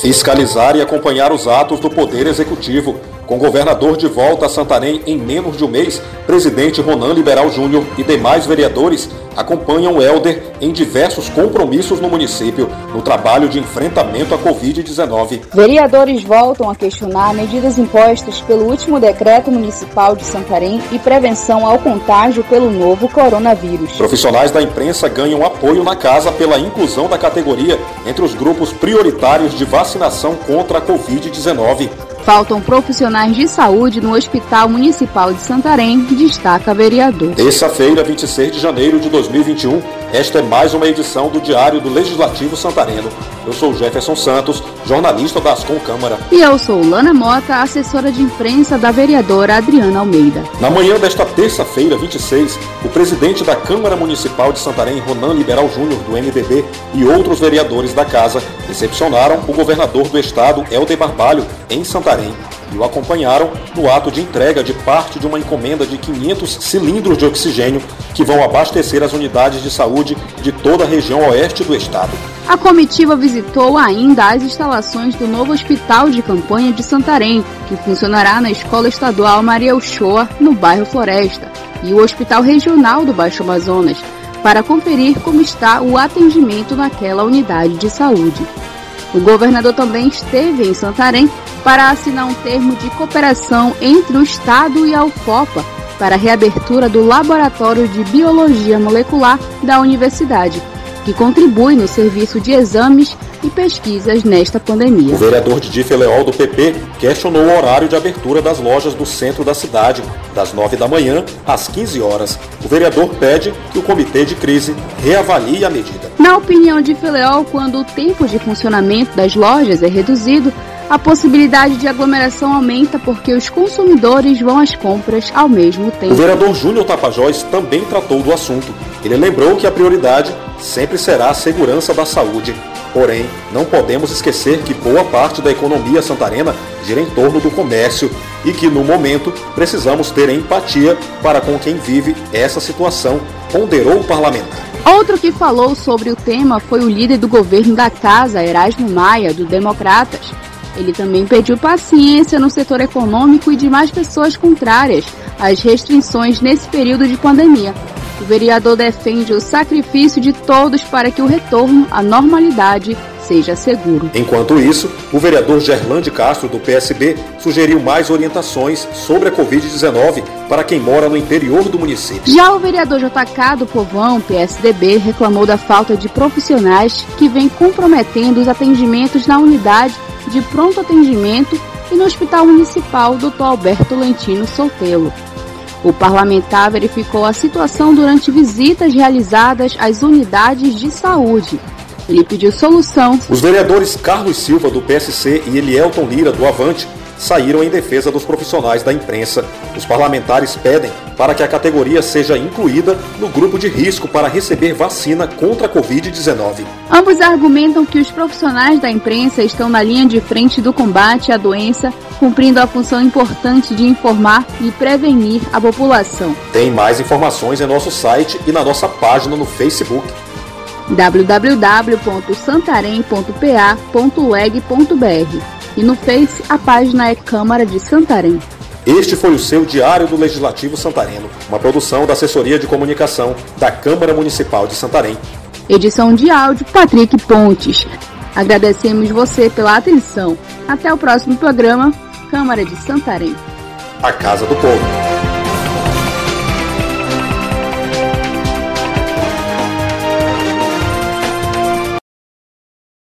Fiscalizar e acompanhar os atos do Poder Executivo. Com o governador de volta a Santarém em menos de um mês, presidente Ronan Liberal Júnior e demais vereadores acompanham o Helder em diversos compromissos no município no trabalho de enfrentamento à Covid-19. Vereadores voltam a questionar medidas impostas pelo último decreto municipal de Santarém e prevenção ao contágio pelo novo coronavírus. Profissionais da imprensa ganham apoio na casa pela inclusão da categoria entre os grupos prioritários de vacinação contra a Covid-19. Faltam profissionais de saúde no Hospital Municipal de Santarém, destaca vereador. Terça-feira, 26 de janeiro de 2021, esta é mais uma edição do Diário do Legislativo Santareno. Eu sou Jefferson Santos, jornalista da Ascom Câmara. E eu sou Lana Mota, assessora de imprensa da vereadora Adriana Almeida. Na manhã desta terça-feira, 26, o presidente da Câmara Municipal de Santarém, Ronan Liberal Júnior, do MDB, e outros vereadores da casa recepcionaram o governador do estado, Helder Barbalho, em Santarém e o acompanharam no ato de entrega de parte de uma encomenda de 500 cilindros de oxigênio que vão abastecer as unidades de saúde de toda a região oeste do estado. A comitiva visitou ainda as instalações do novo Hospital de Campanha de Santarém, que funcionará na Escola Estadual Maria Uchoa, no bairro Floresta, e o Hospital Regional do Baixo Amazonas, para conferir como está o atendimento naquela unidade de saúde. O governador também esteve em Santarém para assinar um termo de cooperação entre o Estado e a UFOPA para a reabertura do Laboratório de Biologia Molecular da Universidade, que contribui no serviço de exames e pesquisas nesta pandemia. O vereador Didi Leol, do PP, questionou o horário de abertura das lojas do centro da cidade, das 9 da manhã às 15 horas. O vereador pede que o comitê de crise reavalie a medida. Na opinião de Feleol, quando o tempo de funcionamento das lojas é reduzido, a possibilidade de aglomeração aumenta porque os consumidores vão às compras ao mesmo tempo. O vereador Júnior Tapajós também tratou do assunto. Ele lembrou que a prioridade sempre será a segurança da saúde. Porém, não podemos esquecer que boa parte da economia santarena gira em torno do comércio e que, no momento, precisamos ter empatia para com quem vive essa situação, ponderou o parlamentar. Outro que falou sobre o tema foi o líder do governo da casa, Erasmo Maia, do Democratas. Ele também pediu paciência no setor econômico e de mais pessoas contrárias às restrições nesse período de pandemia. O vereador defende o sacrifício de todos para que o retorno à normalidade seja seguro. Enquanto isso, o vereador Gerlande Castro, do PSB, sugeriu mais orientações sobre a Covid-19 para quem mora no interior do município. Já o vereador JK do Povão, PSDB, reclamou da falta de profissionais que vem comprometendo os atendimentos na unidade de pronto atendimento e no Hospital Municipal Dr. Alberto Lentino Soltelo. O parlamentar verificou a situação durante visitas realizadas às unidades de saúde. Ele pediu solução. Os vereadores Carlos Silva, do PSC, e Elielton Lira, do Avante, saíram em defesa dos profissionais da imprensa. Os parlamentares pedem para que a categoria seja incluída no grupo de risco para receber vacina contra a Covid-19. Ambos argumentam que os profissionais da imprensa estão na linha de frente do combate à doença, cumprindo a função importante de informar e prevenir a população. Tem mais informações em nosso site e na nossa página no Facebook www.santarém.pa.leg.br e no Face a página é Câmara de Santarém. Este foi o seu Diário do Legislativo Santareno, uma produção da Assessoria de Comunicação da Câmara Municipal de Santarém. Edição de áudio Patrick Pontes. Agradecemos você pela atenção. Até o próximo programa, Câmara de Santarém. A Casa do Povo.